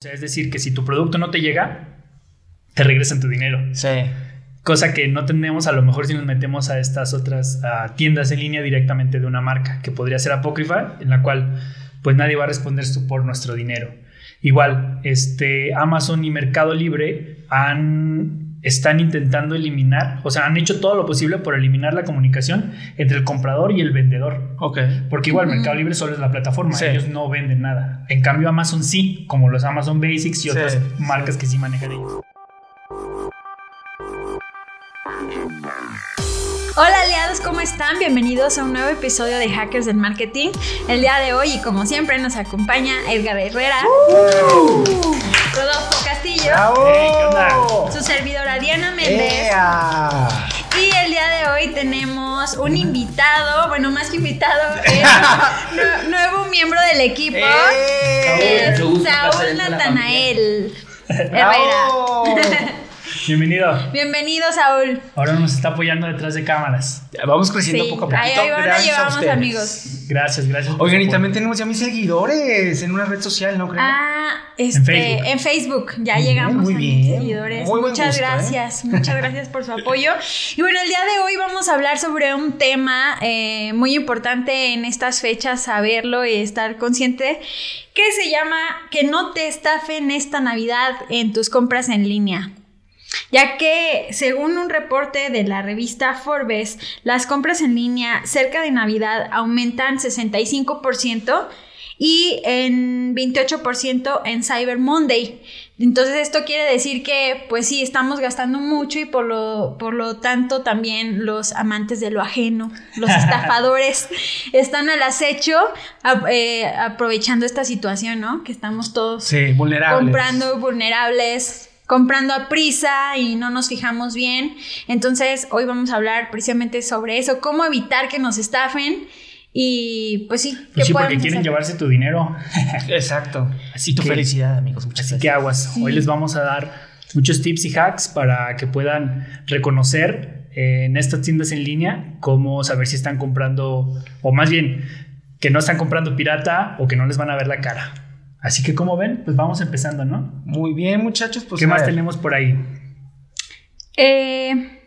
O sea, es decir, que si tu producto no te llega, te regresan tu dinero. Sí. Cosa que no tenemos a lo mejor si nos metemos a estas otras a tiendas en línea directamente de una marca, que podría ser apócrifa, en la cual pues nadie va a responder por nuestro dinero. Igual, este, Amazon y Mercado Libre han están intentando eliminar, o sea, han hecho todo lo posible por eliminar la comunicación entre el comprador y el vendedor. Ok. Porque igual Mercado Libre solo es la plataforma, ellos no venden nada. En cambio Amazon sí, como los Amazon Basics y otras marcas que sí manejan ellos. Hola aliados, ¿cómo están? Bienvenidos a un nuevo episodio de Hackers del Marketing. El día de hoy, y como siempre, nos acompaña Edgar Herrera, uh. Rodolfo Castillo, su servidora Diana Méndez. Y el día de hoy tenemos un invitado, bueno, más que invitado, nuevo miembro del equipo, Saúl Natanael Herrera. Bienvenido. Bienvenido, Saúl. Ahora nos está apoyando detrás de cámaras. Vamos creciendo poco a poco. Ahí, ahí van, llevamos, amigos. Gracias, gracias. Oigan, y también tenemos ya mis seguidores en una red social, ¿no creo? Ah, este, en Facebook. Ya llegamos a mis seguidores. muchas ¿eh? gracias, muchas gracias por su apoyo. Y bueno, el día de hoy vamos a hablar sobre un tema eh, muy importante en estas fechas, saberlo y estar consciente, que se llama que no te estafen esta Navidad en tus compras en línea ya que según un reporte de la revista Forbes, las compras en línea cerca de Navidad aumentan 65% y en 28% en Cyber Monday. Entonces esto quiere decir que pues sí, estamos gastando mucho y por lo, por lo tanto también los amantes de lo ajeno, los estafadores, están al acecho eh, aprovechando esta situación, ¿no? Que estamos todos comprando vulnerables, comprando a prisa y no nos fijamos bien. Entonces, hoy vamos a hablar precisamente sobre eso, cómo evitar que nos estafen. Y pues sí, pues sí, porque quieren llevarse tu dinero. Exacto. Así tu felicidad, amigos. Muchas así que aguas. Hoy les vamos a dar muchos tips y hacks para que puedan reconocer eh, en estas tiendas en línea cómo saber si están comprando, o más bien, que no están comprando pirata o que no les van a ver la cara. Así que como ven, pues vamos empezando, ¿no? Muy bien, muchachos. Pues ¿Qué más tenemos por ahí? Eh,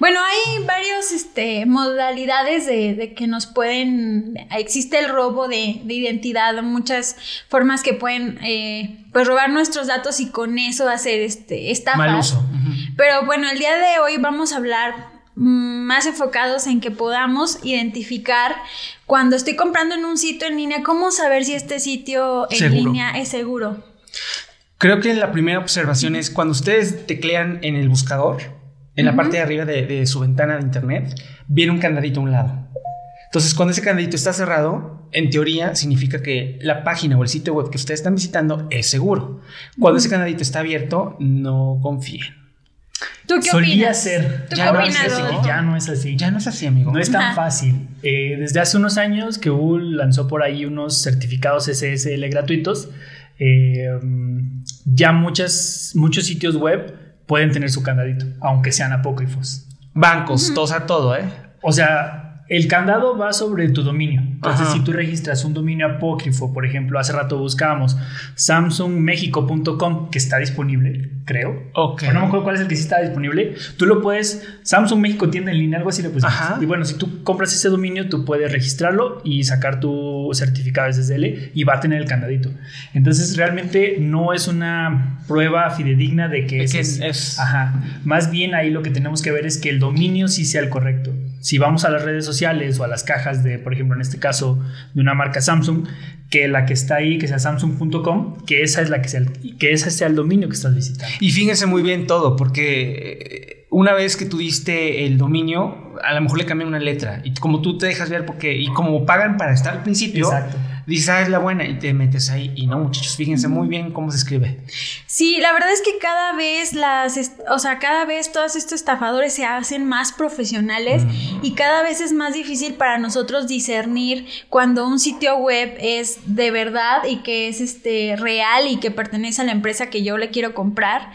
bueno, hay varios este, modalidades de, que nos pueden. Existe el robo de, identidad, muchas formas que pueden eh, pues robar nuestros datos y con eso hacer este, estafas. Mal uso. Pero bueno, el día de hoy vamos a hablar más enfocados en que podamos identificar cuando estoy comprando en un sitio en línea, cómo saber si este sitio en línea es seguro. Creo que la primera observación es cuando ustedes teclean en el buscador, en la parte de arriba de, su ventana de internet, viene un candadito a un lado. Entonces, cuando ese candadito está cerrado, en teoría significa que la página o el sitio web que ustedes están visitando es seguro. Cuando ese candadito está abierto, no confíen. ¿Tú qué Solía opinas? ser. ya, no es así, ya no es así. Ya no es así, amigo. No es tan fácil. Eh, desde hace unos años que Google lanzó por ahí unos certificados SSL gratuitos, eh, ya muchas, muchos sitios web pueden tener su candadito, aunque sean apócrifos. Bancos, todos a todo, ¿eh? O sea, el candado va sobre tu dominio. Entonces, si tú registras un dominio apócrifo, por ejemplo, hace rato buscábamos samsungmexico.com, que está disponible, creo. Ok. no me acuerdo cuál es el que sí está disponible. Tú lo puedes, Samsung México tienda en línea, algo así le puedes. Y bueno, si tú compras ese dominio, tú puedes registrarlo y sacar tu certificado SSL y va a tener el candadito. Entonces, realmente no es una prueba fidedigna de que, es, Ajá. Más bien ahí lo que tenemos que ver es que el dominio sí sea el correcto si vamos a las redes sociales o a las cajas de, por ejemplo, en este caso, de una marca Samsung, que la que está ahí, que sea samsung.com, que esa es la que sea, que ese sea el dominio que estás visitando. Y fíjense muy bien todo, porque una vez que tuviste el dominio, a lo mejor le cambian una letra. Y como tú te dejas ver, porque, y como pagan para estar al principio, Exacto dices, ah, es la buena, y te metes ahí. Y no, muchachos, fíjense muy bien cómo se escribe. Sí, la verdad es que cada vez las, o sea, cada vez todos estos estafadores se hacen más profesionales mm. y cada vez es más difícil para nosotros discernir cuando un sitio web es de verdad y que es este real y que pertenece a la empresa que yo le quiero comprar.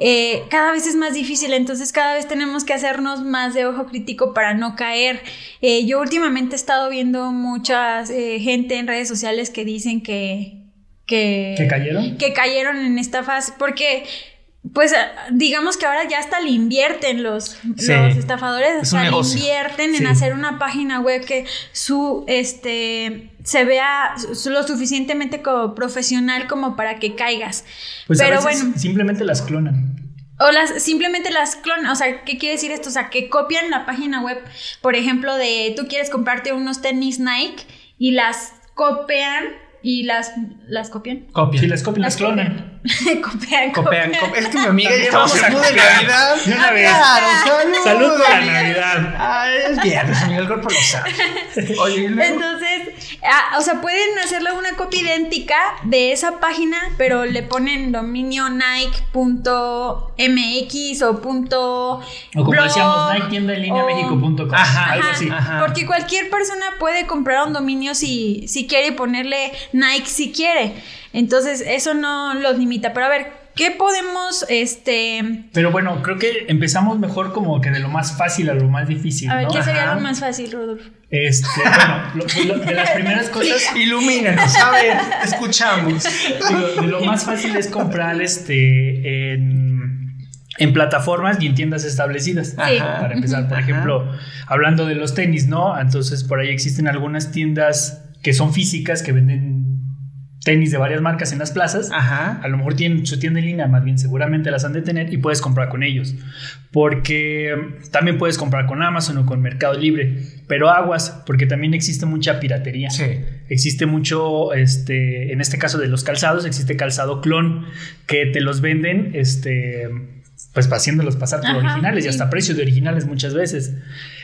Eh, cada vez es más difícil, entonces cada vez tenemos que hacernos más de ojo crítico para no caer. Eh, yo últimamente he estado viendo mucha eh, gente en redes sociales que dicen que, que, ¿Que cayeron. Que cayeron en esta fase, porque pues digamos que ahora ya hasta le invierten los, los estafadores, hasta le invierten en hacer una página web que su este se vea lo suficientemente como profesional como para que caigas. Pues Pero bueno, simplemente las clonan. O las, simplemente las clonan. O sea, ¿qué quiere decir esto? O sea, que copian la página web, por ejemplo, de tú quieres comprarte unos tenis Nike y las copian y las, las copian. Copian. Sí, las copian, las, clonan. copian, copian, copian. Es que mi amiga ya estamos en de Navidad. De una vez. salud. Salud para Navidad. Ay, es viernes, el cuerpo lo sabe. Oye, Entonces, ah, o sea, pueden hacerle una copia idéntica de esa página, pero le ponen dominio nike.mx o punto. O como decíamos, Nike tienda en línea México.com. Ajá, algo así. Ajá. Porque cualquier persona puede comprar un dominio si, si quiere ponerle Nike si quiere. Entonces, eso no los limita. Pero a ver, ¿qué podemos, este... Pero bueno, creo que empezamos mejor como que de lo más fácil a lo más difícil, A ver, ¿qué sería lo más fácil, Rodolfo? Este, bueno, de las primeras cosas... Ilumínanos, a ver, escuchamos. de lo más fácil es comprar, este, en, en plataformas y en tiendas establecidas. Para empezar, por ejemplo, hablando de los tenis, ¿no? Entonces, por ahí existen algunas tiendas que son físicas, que venden tenis de varias marcas en las plazas, Ajá. a lo mejor tienen su tienda en línea, más bien seguramente las han de tener y puedes comprar con ellos. Porque también puedes comprar con Amazon o con Mercado Libre, pero aguas, porque también existe mucha piratería. Sí. Existe mucho, este, en este caso de los calzados, existe calzado clon que te los venden, este, pues haciéndolos pasar por originales y hasta precios de originales muchas veces.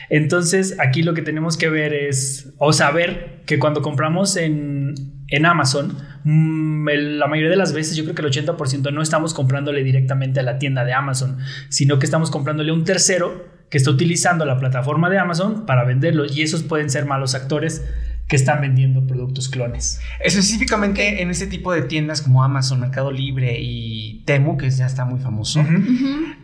Entonces, aquí lo que tenemos que ver es, o saber que cuando compramos en, en Amazon, mm, la mayoría de las veces, yo creo que el 80% no estamos comprándole directamente a la tienda de Amazon, sino que estamos comprándole a un tercero que está utilizando la plataforma de Amazon para venderlo y esos pueden ser malos actores que están vendiendo productos clones. Específicamente en este tipo de tiendas como Amazon, Mercado Libre y Temu, que ya está muy famoso,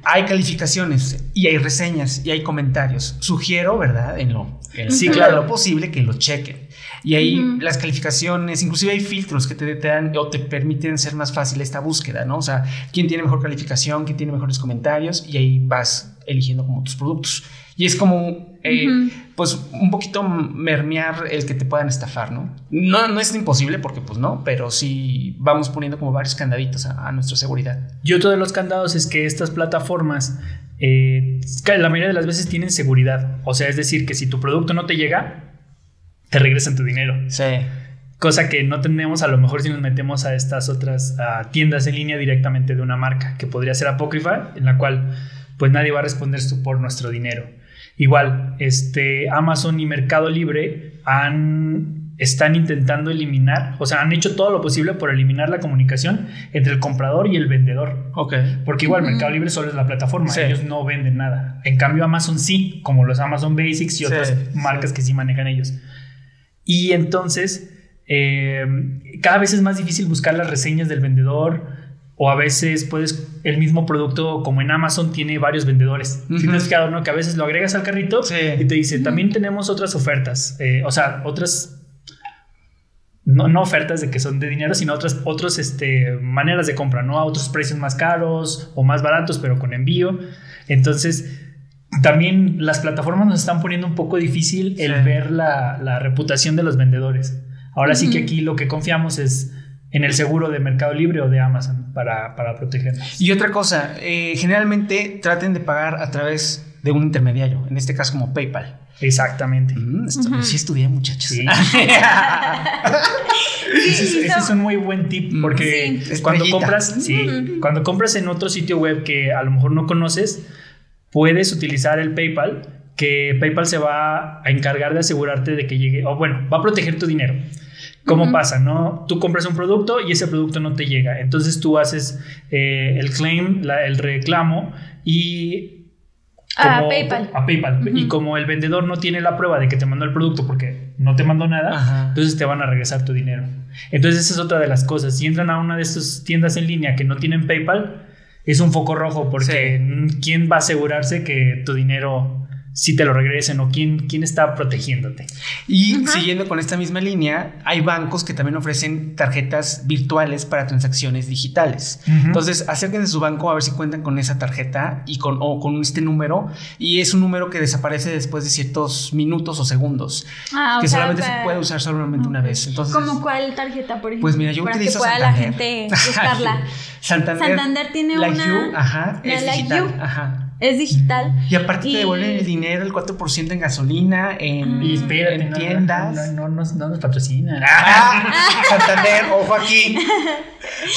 hay calificaciones y hay reseñas y hay comentarios. Sugiero, ¿verdad? En lo, sí, claro, lo posible que lo chequen. Y ahí las calificaciones, inclusive hay filtros que te, te, dan o te permiten ser más fácil esta búsqueda, ¿no? O sea, quién tiene mejor calificación, quién tiene mejores comentarios y ahí vas eligiendo como tus productos. Y es como, eh, pues, un poquito mermear el que te puedan estafar, ¿no? ¿no? No es imposible porque, pues, no, pero sí vamos poniendo como varios candaditos a, nuestra seguridad. Y otro de los candados es que estas plataformas, eh, la mayoría de las veces tienen seguridad. O sea, es decir, que si tu producto no te llega, te regresan tu dinero. Sí. Cosa que no tenemos a lo mejor si nos metemos a estas otras tiendas en línea directamente de una marca, que podría ser apócrifa, en la cual pues nadie va a responder por nuestro dinero. Igual, este, Amazon y Mercado Libre han, están intentando eliminar, o sea, han hecho todo lo posible por eliminar la comunicación entre el comprador y el vendedor. Ok. Porque igual Mercado Libre solo es la plataforma, ellos no venden nada. En cambio, Amazon sí, como los Amazon Basics y otras marcas que sí manejan ellos. Y entonces, eh, cada vez es más difícil buscar las reseñas del vendedor o a veces puedes, el mismo producto como en Amazon tiene varios vendedores. Uh ¿Tienes fijado, no? Que a veces lo agregas al carrito y te dice, también tenemos otras ofertas, eh, o sea, otras... No, no, ofertas de que son de dinero, sino otras, otras este, maneras de compra, ¿no? A otros precios más caros o más baratos, pero con envío. Entonces, también las plataformas nos están poniendo un poco difícil el ver la, reputación de los vendedores. Ahora sí que aquí lo que confiamos es en el seguro de Mercado Libre o de Amazon para, para protegernos. Y otra cosa, eh, generalmente traten de pagar a través de un intermediario, en este caso como PayPal. Exactamente. Mm, Sí estudié, muchachos. Sí. ese, es, un muy buen tip mm. porque cuando compras, cuando compras en otro sitio web que a lo mejor no conoces, puedes utilizar el PayPal, que PayPal se va a encargar de asegurarte de que llegue, o bueno, va a proteger tu dinero. ¿Cómo pasa? ¿no? Tú compras un producto y ese producto no te llega. Entonces tú haces eh, el claim, el reclamo y... a PayPal. A PayPal. Y como el vendedor no tiene la prueba de que te mandó el producto porque no te mandó nada, entonces te van a regresar tu dinero. Entonces esa es otra de las cosas. Si entran a una de estas tiendas en línea que no tienen PayPal, es un foco rojo porque ¿quién va a asegurarse que tu dinero si te lo regresen o quién, quién está protegiéndote. Y siguiendo con esta misma línea, hay bancos que también ofrecen tarjetas virtuales para transacciones digitales. Entonces, acérquense a su banco a ver si cuentan con esa tarjeta y con, o con este número. Y es un número que desaparece después de ciertos minutos o segundos. Ah, que solamente se puede usar solamente una vez. Entonces, ¿Cómo cuál tarjeta, por ejemplo? Pues mira, yo para utilizo que pueda la gente buscarla. Santander, Santander tiene la una... ajá, es digital. Ajá. Es digital. Y aparte te devuelven el dinero, el 4% en gasolina, en, ah. tiendas. No, no, no, nos patrocinan. Ah, Santander, ojo aquí.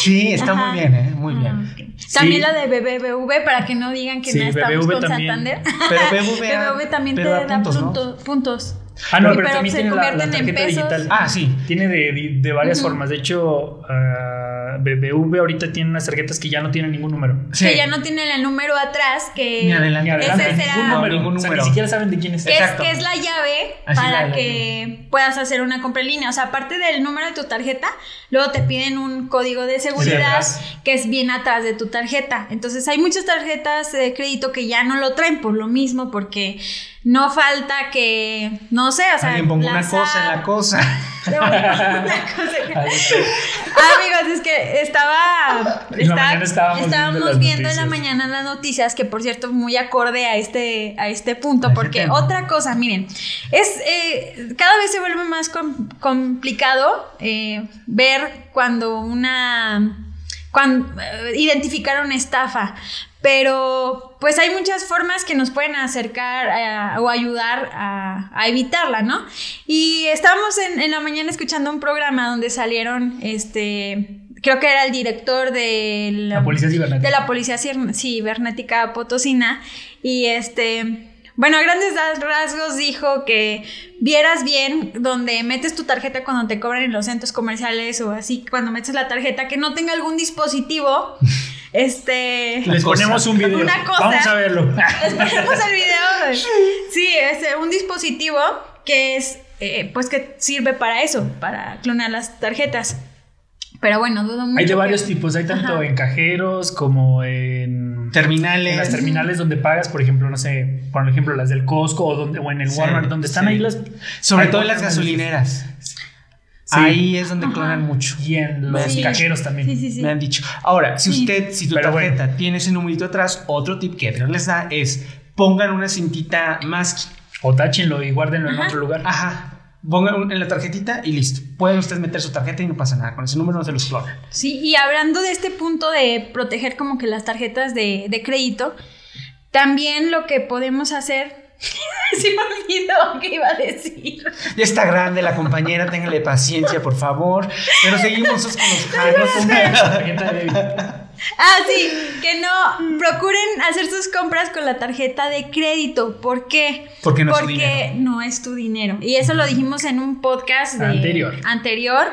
Sí, está muy bien, ¿eh? Muy bien. También la de BBVA, para que no digan que no estamos con Santander. Pero BBVA, también te da puntos. puntos. Ah, no, pero, también tiene la, tarjeta digital. Ah, sí. Tiene de, de, varias formas. De hecho, BBV ahorita tiene unas tarjetas que ya no tienen ningún número. Que ya no tienen el número atrás, que ni adelante, ese será, ningún número, ni siquiera saben de quién es. Que, es, que es la llave para que puedas hacer una compra en línea. O sea, aparte del número de tu tarjeta, luego te piden un código de seguridad que es bien atrás de tu tarjeta. Entonces hay muchas tarjetas de crédito que ya no lo traen por lo mismo, porque no falta que, no sé, o sea, alguien ponga una cosa en la cosa. Amigos, es que estaba, estábamos, viendo, en la mañana las noticias, que por cierto, muy acorde a este, a este punto, porque otra cosa, miren, es eh, cada vez se vuelve más complicado eh, ver cuando una cuando, eh, identificar una estafa. Pero pues hay muchas formas que nos pueden acercar o ayudar a, evitarla, ¿no? Y estábamos en, la mañana escuchando un programa donde salieron, este, creo que era el director de la, Policía Cibernética. De la Policía Cibernética Potosina. Y este... Bueno, a grandes rasgos dijo que vieras bien donde metes tu tarjeta cuando te cobran en los centros comerciales o así, cuando metes la tarjeta, que no tenga algún dispositivo. Este. Les ponemos un video. Vamos a verlo. Les ponemos el video. Sí, es un dispositivo que es, eh, pues que sirve para eso, para clonar las tarjetas. Pero bueno, dudo mucho. Hay de varios tipos, hay tanto en cajeros como en terminales. En las terminales donde pagas, por ejemplo, no sé, por ejemplo, las del Costco o, donde, o en el Walmart, donde están ahí las. Sobre todo en las gasolineras. Ahí es donde clonan mucho. Y en los cajeros también. Me han dicho. Ahora, si usted, si tu tarjeta tiene ese numerito atrás, otro tip que les da es pongan una cintita más. O táchenlo y guárdenlo en otro lugar. Ajá. Pongan en la tarjetita y listo. Pueden ustedes meter su tarjeta y no pasa nada. Con ese número no se los clona. Sí, y hablando de este punto de proteger como que las tarjetas de, de crédito, también lo que podemos hacer Se me olvidó qué iba a decir. Ya está grande la compañera, téngale paciencia, por favor. Pero seguimos con los Ah, sí, que no procuren hacer sus compras con la tarjeta de crédito. ¿Por qué? Porque no es tu dinero. no es tu dinero. Y eso lo dijimos en un podcast anterior. anterior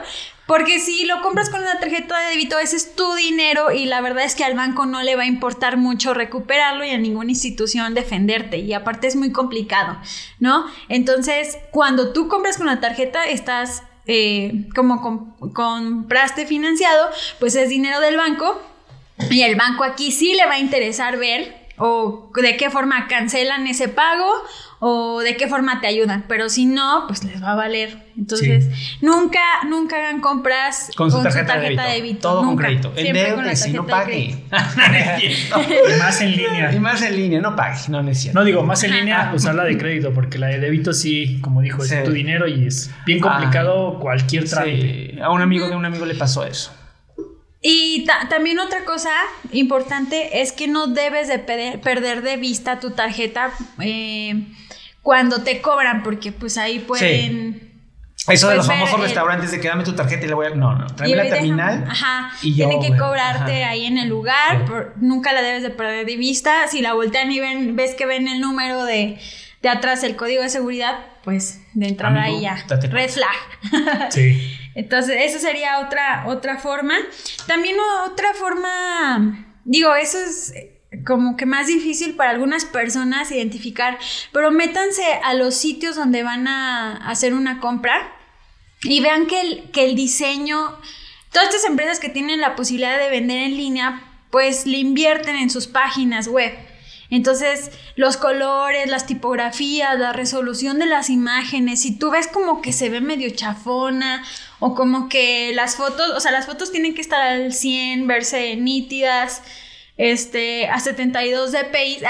porque si lo compras con una tarjeta de débito, ese es tu dinero y la verdad es que al banco no le va a importar mucho recuperarlo y a ninguna institución defenderte. Y aparte es muy complicado, ¿no? Entonces, cuando tú compras con la tarjeta, estás eh, como compraste financiado, pues es dinero del banco. Y el banco aquí sí le va a interesar ver o de qué forma cancelan ese pago o de qué forma te ayudan, pero si no, pues les va a valer. Entonces, nunca, nunca hagan compras con su tarjeta, de, débito. Todo con crédito. El dedo si no pague. y más en línea. Y más en línea, no pague, no necesito. No digo, más en línea usar la de crédito, porque la de débito sí, como dijo, es tu dinero y es bien complicado cualquier trámite. A un amigo de un amigo le pasó eso. Y también otra cosa importante es que no debes de perder de vista tu tarjeta eh, cuando te cobran, porque pues ahí pueden... Eso de los famosos restaurantes de que dame tu tarjeta y le voy a... No, no, tráeme la terminal. ajá. Y tienen que cobrarte ahí en el lugar. nunca la debes de perder de vista. Si la voltean y ven, ves que ven el número de, de atrás, el código de seguridad, pues de entrada ahí ya. Red flag. Sí. Entonces, esa sería otra, otra forma. También otra forma, digo, eso es como que más difícil para algunas personas identificar, pero métanse a los sitios donde van a hacer una compra y vean que el, que el diseño, todas estas empresas que tienen la posibilidad de vender en línea, pues le invierten en sus páginas web. Entonces, los colores, las tipografías, la resolución de las imágenes, si tú ves como que se ve medio chafona o como que las fotos, o sea, las fotos tienen que estar al 100, verse nítidas este, a 72 dpi.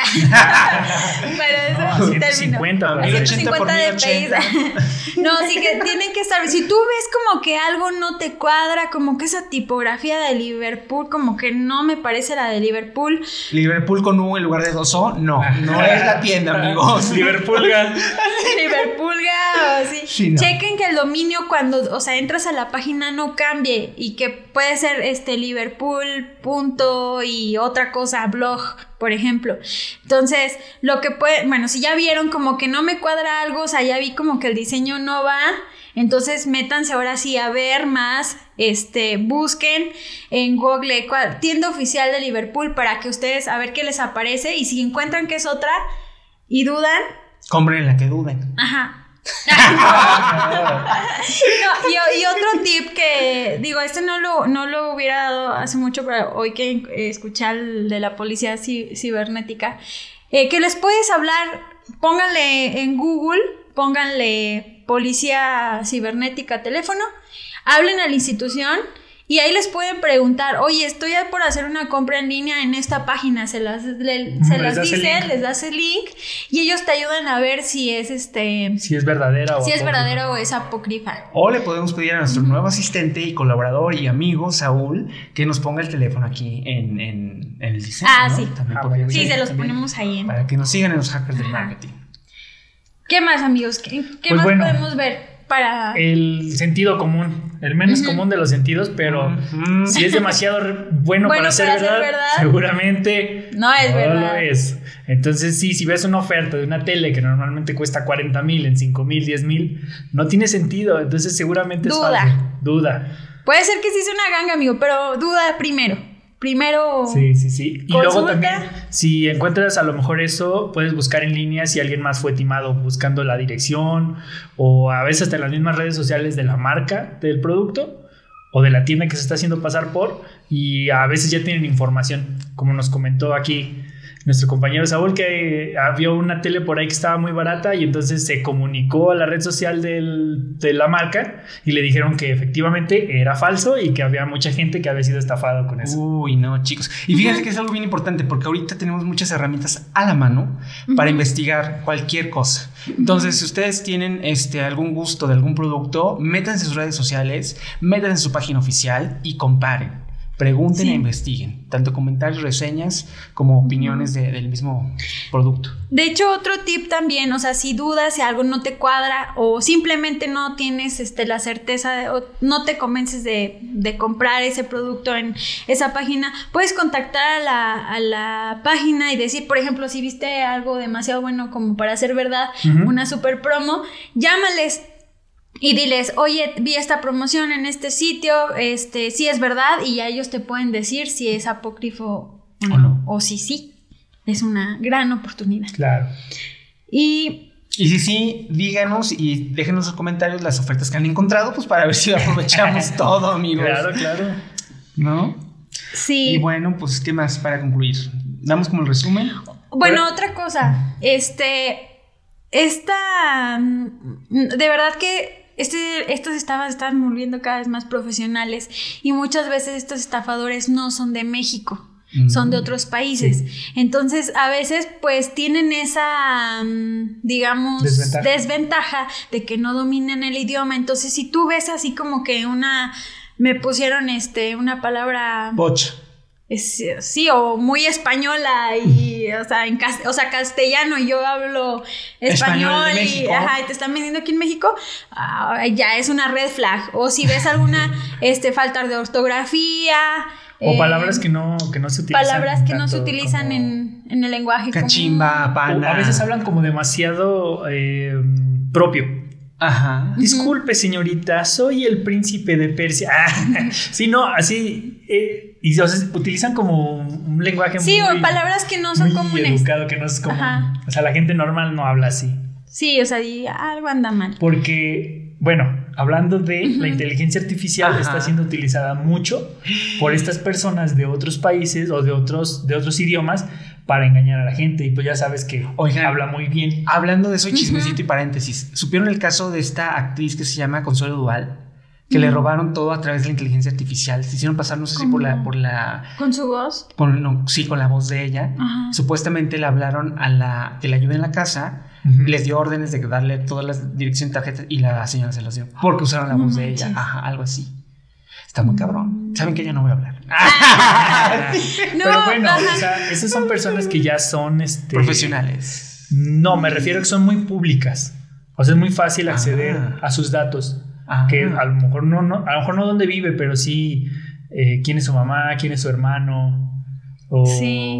Pero eso no, 150, 150 dpi. no, sí que tienen que estar. Si tú ves como que algo no te cuadra, como que esa tipografía de Liverpool, como que no me parece la de Liverpool. Liverpool con U en lugar de dos O, no, no es la tienda, amigos. Liverpoolga. Liverpoolga, sí. sí Chequen que el dominio cuando, o sea, entras a la página no cambie y que puede ser este Liverpool punto y otra cosa, blog, por ejemplo. Entonces, lo que puede, bueno, si ya vieron como que no me cuadra algo, o sea, ya vi como que el diseño no va, entonces métanse ahora sí a ver más, este, busquen en Google tienda oficial de Liverpool para que ustedes a ver qué les aparece y si encuentran que es otra y dudan, compren la que duden. Ajá, y, otro tip que, digo, este no lo, no lo hubiera dado hace mucho, pero hoy que escuché el de la policía cibernética, eh, que les puedes hablar, pónganle en Google, pónganle policía cibernética teléfono, hablen a la institución y ahí les pueden preguntar, oye, estoy por hacer una compra en línea en esta página, se las, se las dice, les das el link y ellos te ayudan a ver si es este... Si es verdadera o... Si es verdadera o es apócrifa. O le podemos pedir a nuestro nuevo asistente y colaborador y amigo, Saúl, que nos ponga el teléfono aquí en, en, el diseño. Ah, sí. Ah, sí, se los ponemos ahí. En... Para que nos sigan en los hackers del marketing. ¿Qué más, amigos? ¿Qué, qué pues más podemos ver? El sentido común, el menos común de los sentidos, pero si es demasiado bueno, para, ser, verdad, seguramente no es verdad. Entonces, sí, si ves una oferta de una tele que normalmente cuesta 40 mil en 5 mil, 10 mil, no tiene sentido. Entonces, seguramente es duda. Duda. Puede ser que sí sea una ganga, amigo, pero duda primero primero. Sí, sí, sí. Y luego también, si encuentras a lo mejor eso, puedes buscar en línea si alguien más fue timado buscando la dirección o a veces hasta en las mismas redes sociales de la marca del producto o de la tienda que se está haciendo pasar por y a veces ya tienen información, como nos comentó aquí nuestro compañero Saúl que había una tele por ahí que estaba muy barata y entonces se comunicó a la red social de la marca y le dijeron que efectivamente era falso y que había mucha gente que había sido estafado con eso. Uy, no, chicos. Y fíjense que es algo bien importante porque ahorita tenemos muchas herramientas a la mano para investigar cualquier cosa. Entonces, si ustedes tienen este, algún gusto de algún producto, métanse en sus redes sociales, métanse en su página oficial y comparen pregunten e investiguen, tanto comentarios, reseñas como opiniones del mismo producto. De hecho, otro tip también, o sea, si dudas si algo no te cuadra o simplemente no tienes este, la certeza o no te convences de, comprar ese producto en esa página, puedes contactar a la, página y decir, por ejemplo, si viste algo demasiado bueno como para ser verdad, una super promo, llámales y diles, oye, vi esta promoción en este sitio, este, si es verdad, y ya ellos te pueden decir si es apócrifo o no, o si sí. Es una gran oportunidad. Claro. Y y si sí, díganos y déjenos en los comentarios las ofertas que han encontrado, pues para ver si aprovechamos todo, amigos. Claro, claro. ¿No? Sí. Y bueno, pues, ¿qué más para concluir? ¿Damos como el resumen? Bueno, otra cosa. Este. Esta. De verdad que este, estos estafas están volviendo cada vez más profesionales y muchas veces estos estafadores no son de México. Son de mm, otros países. Entonces, a veces, pues tienen esa, mm, digamos, desventaja. de que no dominen el idioma. Entonces, si tú ves así como que una, me pusieron este, una palabra. Bocha sí, o muy española y, o sea, en o sea, castellano y yo hablo español, y, ajá, te están vendiendo aquí en México, ah, ya es una red flag. O si ves alguna este, falta de ortografía. O palabras que no, que no se utilizan. Palabras que no se utilizan en, en, el lenguaje. Cachimba, pana. a veces hablan como demasiado eh, propio. Ajá. Disculpe, señorita, soy el príncipe de Persia. Ah, sí, no, así. Eh, y o utilizan como un lenguaje sí, muy. Sí, o palabras que no son muy educado, que no es común. O sea, la gente normal no habla así. Sí, o sea, algo anda mal. Porque, bueno, hablando de la inteligencia artificial, está siendo utilizada mucho por estas personas de otros países o de otros, de otros idiomas para engañar a la gente. Y pues ya sabes que habla muy bien. Hablando de eso, chismecito y paréntesis. ¿Supieron el caso de esta actriz que se llama Consuelo Dual? Que le robaron todo a través de la inteligencia artificial. Se hicieron pasar, no sé si por la, por la... ¿Con su voz? sí, con la voz de ella. Supuestamente le hablaron a la que le ayuda en la casa, les dio órdenes de darle todas las direcciones de tarjetas y la señora se las dio. Porque usaron la voz de ella. Ajá, algo así. Está muy cabrón. Saben que ya no voy a hablar. no, Pero bueno, o sea, esas son personas que ya son este, profesionales. No, me refiero a que son muy públicas. O sea, es muy fácil acceder ah. a sus datos. Que a lo mejor no, no, a lo mejor no dónde vive, pero sí eh, quién es su mamá, quién es su hermano. O, sí.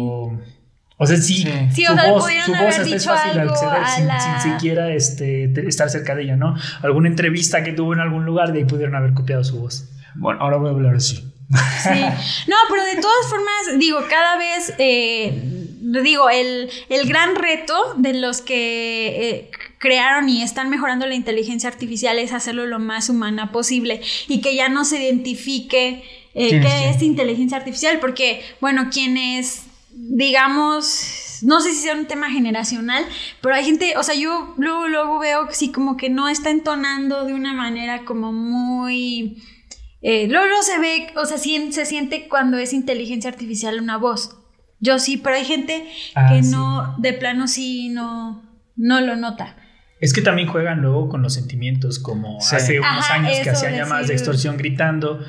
O sea, sí, sí. su, voz, su voz es fácil acceder sin, siquiera este, estar cerca de ella, ¿no? Alguna entrevista que tuvo en algún lugar, de ahí pudieron haber copiado su voz. Bueno, ahora voy a hablar así. Sí. No, pero de todas formas, digo, cada vez, eh, digo, el, el, gran reto de los que eh, crearon y están mejorando la inteligencia artificial es hacerlo lo más humana posible y que ya no se identifique eh, qué es inteligencia artificial, porque, bueno, quienes, digamos, no sé si sea un tema generacional, pero hay gente, o sea, yo luego, luego veo que sí, como que no está entonando de una manera como muy... Eh, luego se ve, o sea, se siente cuando es inteligencia artificial una voz. Yo sí, pero hay gente ah, que no, de plano sí, no, no lo nota. Es que también juegan luego con los sentimientos, como hace unos años que hacían llamadas de extorsión gritando.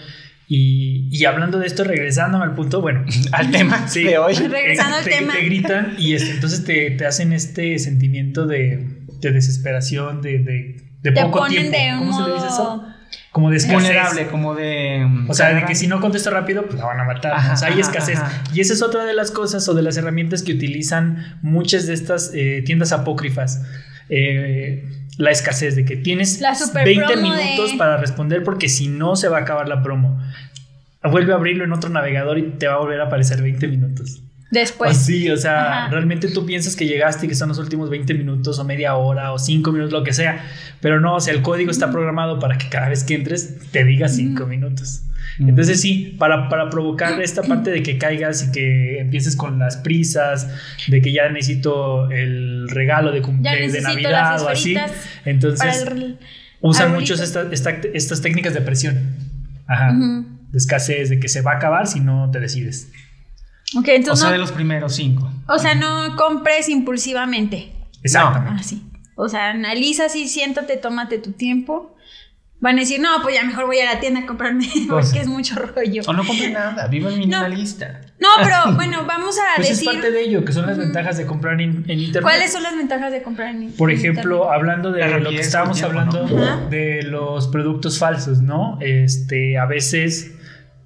Y, y, hablando de esto, regresándome al punto, bueno, al tema de hoy. Regresando al tema. Te gritan y este, entonces te, te, hacen este sentimiento de, de desesperación, de, de, de poco tiempo. ¿Cómo se le dice eso? Como de Vulnerable, como de. O sea, de que si no contesto rápido, pues la van a matar. o sea, hay escasez. Y esa es otra de las cosas o de las herramientas que utilizan muchas de estas eh, tiendas apócrifas eh, la escasez de que tienes 20 minutos para responder porque si no se va a acabar la promo. Vuelve a abrirlo en otro navegador y te va a volver a aparecer 20 minutos. Después. Sí, o sea, realmente tú piensas que llegaste y que son los últimos 20 minutos o media hora o 5 minutos, lo que sea. Pero no, o sea, el código está programado para que cada vez que entres te diga 5 minutos. Entonces sí, para, para, provocar esta parte de que caigas y que empieces con las prisas, de que ya necesito el regalo de, de Navidad o así. Entonces usan muchos estas técnicas de presión. Ajá. De escasez, de que se va a acabar si no te decides. Okay, entonces o sea, de los primeros cinco. O sea, no compres impulsivamente. Exactamente. Así. O sea, analiza y siéntate, tómate tu tiempo van a decir, no, pues ya mejor voy a la tienda a comprarme pues porque es mucho rollo. O no compre nada, viva minimalista. No, no, pero bueno, vamos a pues decir. Es parte de ello, que son las ventajas de comprar en, internet. ¿Cuáles son las ventajas de comprar en internet? Por ejemplo, hablando de lo que estábamos hablando de los productos falsos, ¿no? Este, a veces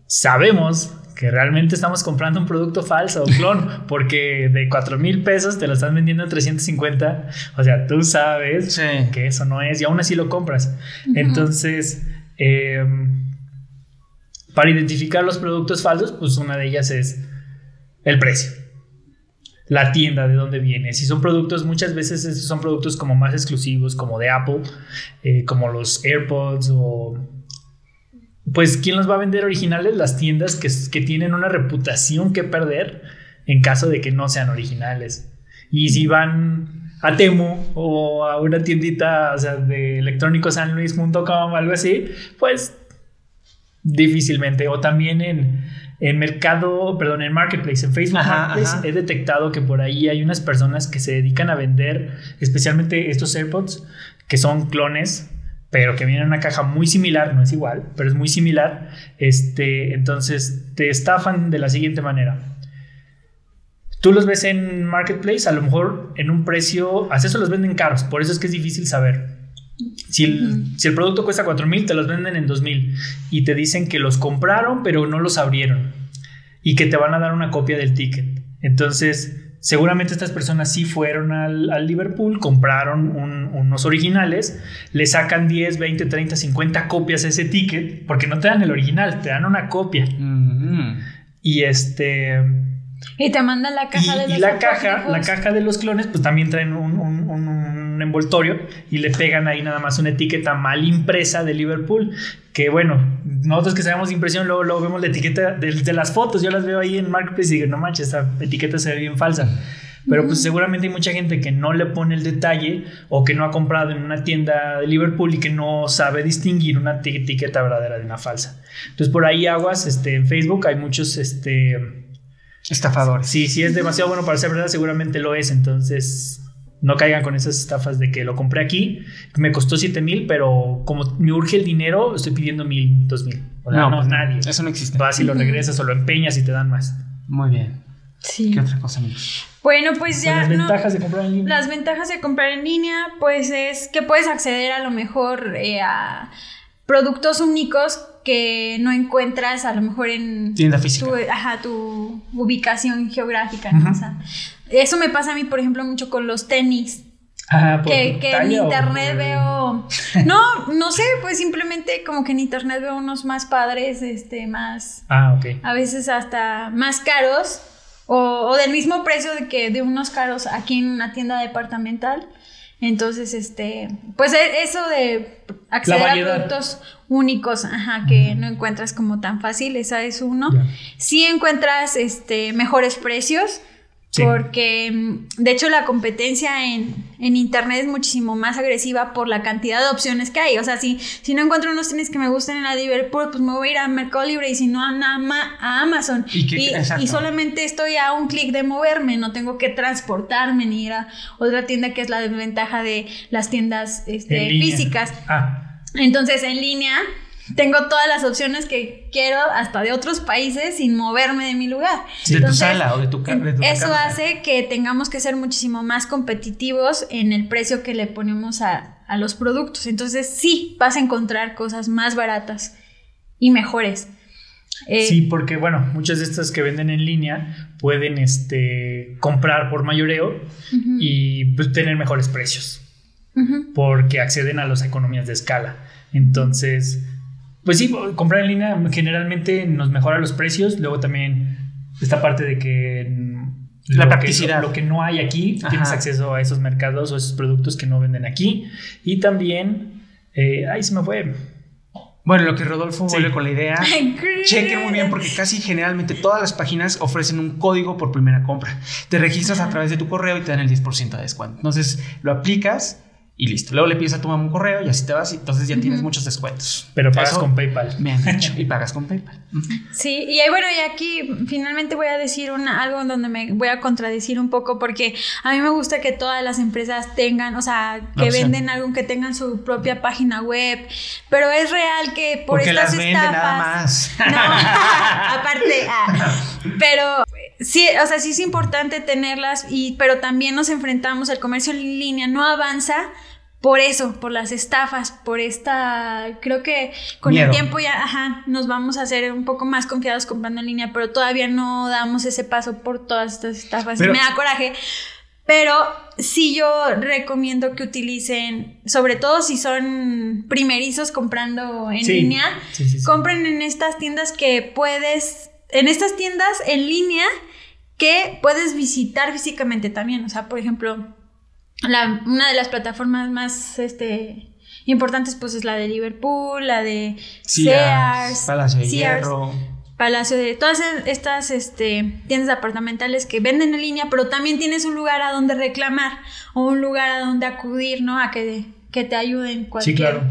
sabemos que realmente estamos comprando un producto falso o clon, porque de 4 mil pesos te lo están vendiendo en 350. O sea, tú sabes que eso no es y aún así lo compras. Entonces, em, para identificar los productos falsos, pues una de ellas es el precio. La tienda de dónde viene. Si son productos, muchas veces estos son productos como más exclusivos, como de Apple, eh, como los AirPods o pues ¿quién los va a vender originales? Las tiendas que, que, tienen una reputación que perder en caso de que no sean originales. Y si van a Temu o a una tiendita o sea, de electrónicosanluis.com o algo así, pues difícilmente. O también en, en mercado, perdón, en Marketplace, en Facebook Marketplace, he detectado que por ahí hay unas personas que se dedican a vender especialmente estos AirPods, que son clones pero que viene en una caja muy similar, no es igual, pero es muy similar. Este, entonces te estafan de la siguiente manera. Tú los ves en Marketplace, a lo mejor en un precio, a eso los venden caros, por eso es que es difícil saber. Si el, si el producto cuesta 4 mil, te los venden en 2 mil y te dicen que los compraron, pero no los abrieron y que te van a dar una copia del ticket. Entonces, Seguramente estas personas sí fueron al, Liverpool, compraron unos originales, le sacan 10, 20, 30, 50 copias a ese ticket, porque no te dan el original, te dan una copia. Mm-hmm. Y este... Y te mandan la caja de los Y la caja, la caja de los clones, pues también traen un, un envoltorio y le pegan ahí nada más una etiqueta mal impresa de Liverpool. Que bueno, nosotros que sabemos de impresión, luego, luego vemos la etiqueta de, de, las fotos. Yo las veo ahí en Marketplace y digo, no manches, esta etiqueta se ve bien falsa. Pero pues seguramente hay mucha gente que no le pone el detalle o que no ha comprado en una tienda de Liverpool y que no sabe distinguir una etiqueta verdadera de una falsa. Entonces por ahí aguas, este, en Facebook hay muchos, este... Estafadores. Sí, si es demasiado bueno para ser verdad, seguramente lo es. Entonces no caigan con esas estafas de que lo compré aquí, me costó 7 mil, pero como me urge el dinero, estoy pidiendo mil, dos mil. No, no, pues nadie. Eso no existe. Vas y lo regresas o lo empeñas y te dan más. Muy bien. Sí. ¿Qué otra cosa, Bueno, pues ya. Las ventajas de comprar en línea. Las ventajas de comprar en línea, pues es que puedes acceder a lo mejor eh, a productos únicos que no encuentras a lo mejor en tienda física. Tu, ajá, tu ubicación geográfica. ¿no? o sea, eso me pasa a mí, por ejemplo, mucho con los tenis. Ah, que, que en internet veo. No, no sé, pues simplemente como que en internet veo unos más padres, este, más. Ah, ok. A veces hasta más caros o, del mismo precio de que de unos caros aquí en una tienda departamental. Entonces, este, pues e, eso de acceder a productos únicos, ajá, que no encuentras como tan fácil, esa es uno. Si encuentras este mejores precios, porque, mm, de hecho, la competencia en, Internet es muchísimo más agresiva por la cantidad de opciones que hay. O sea, si, si no encuentro unos tenis que me gusten en la Liverpool, pues me voy a ir a Mercado Libre y si no, a, a Amazon. Y, y, solamente estoy a un clic de moverme, no tengo que transportarme ni ir a otra tienda, que es la desventaja de las tiendas este, físicas. Ah. Entonces, en línea tengo todas las opciones que quiero hasta de otros países sin moverme de mi lugar. de tu sala o de tu, casa. Eso hace que tengamos que ser muchísimo más competitivos en el precio que le ponemos a, los productos. Entonces sí, vas a encontrar cosas más baratas y mejores. Eh, sí, porque bueno, muchas de estas que venden en línea pueden este, comprar por mayoreo y pues, tener mejores precios. Porque acceden a las economías de escala. Entonces, pues sí, comprar en línea generalmente nos mejora los precios. Luego también esta parte de que la practicidad. lo, que no hay aquí, tienes acceso a esos mercados o esos productos que no venden aquí. Y también, eh, ahí se me fue. Bueno, lo que Rodolfo vuelve con la idea, chequen muy bien porque casi generalmente todas las páginas ofrecen un código por primera compra. Te registras a través de tu correo y te dan el 10% de descuento. Entonces lo aplicas y listo. Luego le pides a tu mamá un correo y así te vas y entonces ya tienes muchos descuentos. Pero pagas con PayPal. Me han dicho. y pagas con PayPal. Sí, y bueno, y aquí finalmente voy a decir una, algo donde me voy a contradecir un poco porque a mí me gusta que todas las empresas tengan, o sea, que venden algo que tengan su propia página web, pero es real que por porque estas las venden nada más. No, aparte, ah, pero sí, o sea, sí es importante tenerlas y pero también nos enfrentamos el comercio en línea no avanza por eso, por las estafas, por esta, creo que con el tiempo ya, ajá, nos vamos a hacer un poco más confiados comprando en línea, pero todavía no damos ese paso por todas estas estafas. me da coraje. Pero sí yo recomiendo que utilicen, sobre todo si son primerizos comprando en línea, compren en estas tiendas que puedes, en estas tiendas en línea que puedes visitar físicamente también. O sea, por ejemplo, una de las plataformas más este, importantes pues es la de Liverpool, la de Sears, Palacio de Hierro. Palacio de todas estas este, tiendas apartamentales que venden en línea, pero también tienes un lugar a donde reclamar o un lugar a donde acudir, ¿no? A que, que te ayuden cualquier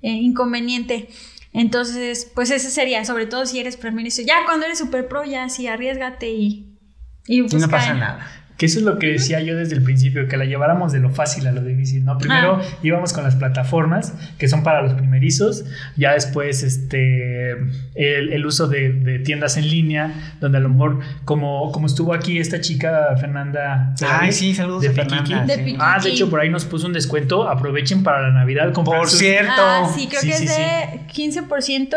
eh, inconveniente. Entonces, pues ese sería, sobre todo si eres primerizo. Ya cuando eres super pro, ya sí, arriesgate y, y, no pasa nada. Que eso es lo que decía yo desde el principio, que la lleváramos de lo fácil a lo difícil, ¿no? Primero ah. íbamos con las plataformas, que son para los primerizos, ya después este, el, uso de, tiendas en línea, donde a lo mejor, como, como estuvo aquí esta chica Fernanda. Ay, sí, saludos de, Fernanda, Ah, de hecho, por ahí nos puso un descuento, aprovechen para la Navidad. Por cierto. Ah, sí, creo que es de 15%.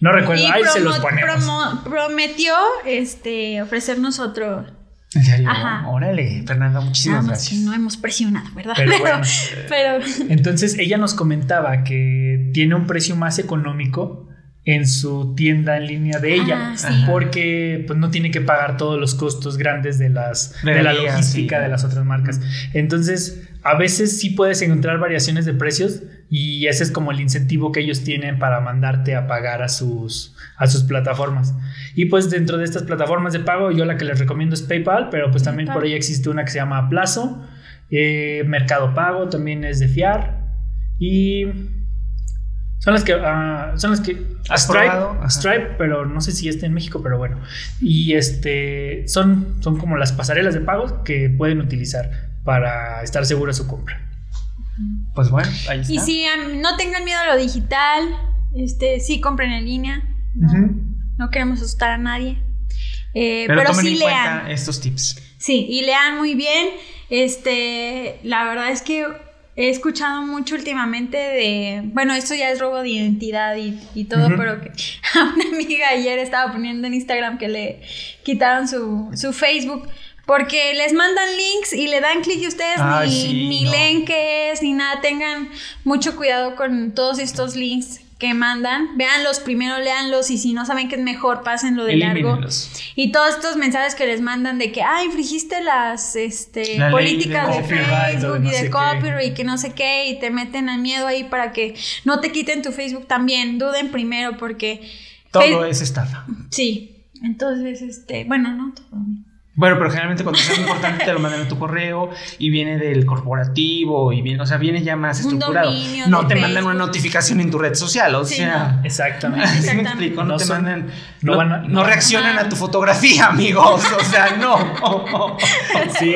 No recuerdo, ahí se los ponemos. prometió este, ofrecernos otro ¿En serio? Órale, Fernanda, muchísimas gracias. no hemos presionado, ¿verdad? Pero, entonces ella nos comentaba que tiene un precio más económico en su tienda en línea de ella, ah, porque pues no tiene que pagar todos los costos grandes de las de, la logística de las otras marcas. Entonces, a veces sí puedes encontrar variaciones de precios y ese es como el incentivo que ellos tienen para mandarte a pagar a sus a sus plataformas. Y pues dentro de estas plataformas de pago, yo la que les recomiendo es PayPal, pero pues también por ahí existe una que se llama Plazo, eh, Mercado Pago también es de fiar y son las que. Ah, son las que. Stripe, Stripe, pero no sé si está en México, pero bueno. Y este. Son, son como las pasarelas de pagos que pueden utilizar para estar seguro de su compra. Pues bueno, ahí está. Y si no tengan miedo a lo digital, este, sí compren en línea. No, queremos asustar a nadie. Eh, pero, sí lean. estos tips. Sí, y lean muy bien. Este, la verdad es que he escuchado mucho últimamente de, bueno, esto ya es robo de identidad y, todo, pero que a una amiga ayer estaba poniendo en Instagram que le quitaron su, su Facebook porque les mandan links y le dan clic y ustedes ni, ni leen qué es, ni nada. Tengan mucho cuidado con todos estos links que mandan, véanlos primero, leanlos y si no saben qué es mejor, pásenlo de largo. Y todos estos mensajes que les mandan de que, ah, infringiste las este, políticas de, Facebook y de copyright y que no sé qué, y te meten al miedo ahí para que no te quiten tu Facebook también. Duden primero porque... Todo es estafa. Sí. Entonces, este, bueno, no todo. Bueno, pero generalmente cuando es algo importante te lo mandan a tu correo y viene del corporativo y viene, o sea, viene ya más estructurado. No te mandan una notificación en tu red social, o sea. Exactamente. ¿Sí me explico? No, te mandan. No, van no, reaccionan a tu fotografía, amigos. O sea, no. sí.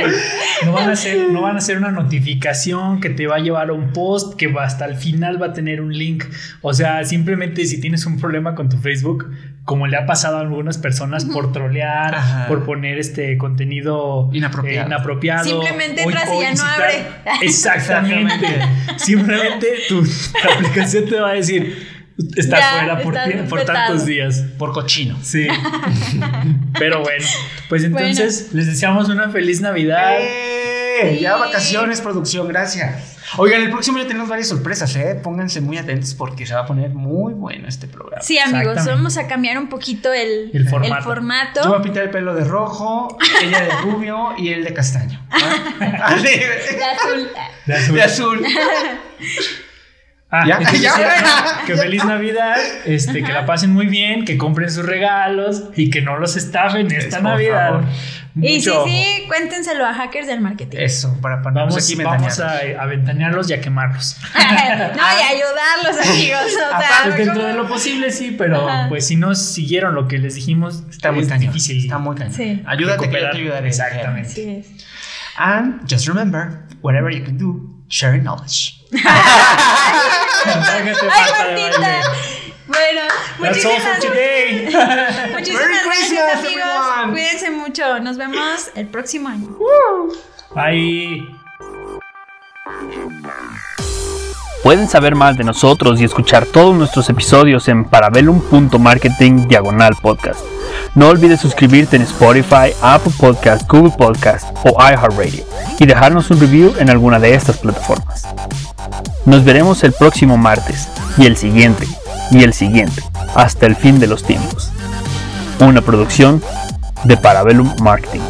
No van, a hacer, no van a hacer una notificación que te va a llevar a un post que hasta el final va a tener un link. O sea, simplemente si tienes un problema con tu Facebook, como le ha pasado a algunas personas por trolear, por poner este contenido inapropiado. Eh, inapropiado Simplemente entras y ya no abre. Exactamente. Simplemente tu aplicación te va a decir, estás fuera por, tantos días. Por cochino. Sí. Pero bueno, pues entonces les deseamos una feliz Navidad. ¡Eh! Ya vacaciones, producción, gracias. Oigan, el próximo ya tenemos varias sorpresas, ¿eh? Pónganse muy atentos porque se va a poner muy bueno este programa. Sí, amigos, vamos a cambiar un poquito el, el, formato. Yo voy a pintar el pelo de rojo, ella de rubio y el de castaño. ¿Ah? de azul. De azul. De azul. Ah, ¿Ya? ¿Ya? que feliz Navidad, este, que la pasen muy bien, que compren sus regalos y que no los estafen esta Navidad. Y sí, sí, cuéntenselo a hackers del marketing. Eso, para, para vamos, aquí vamos a, a, ventanearlos y a quemarlos. no, y ayudarlos, amigos. O sea, dentro de lo posible, sí, pero pues si no siguieron lo que les dijimos, está muy difícil. Está muy cañón. Sí. Ayúdate que yo te ayudaré. Exactamente. And just remember, whatever you can do, share knowledge. Ay, Bueno, muchísimas, muchísimas gracias, amigos. Cuídense mucho. Nos vemos el próximo año. Bye. Pueden saber más de nosotros y escuchar todos nuestros episodios en parabellum.marketing diagonal podcast. No olvides suscribirte en Spotify, Apple Podcast, Google Podcast o iHeartRadio y dejarnos un review en alguna de estas plataformas. Nos veremos el próximo martes y el siguiente y el siguiente hasta el fin de los tiempos. Una producción de Parabellum Marketing.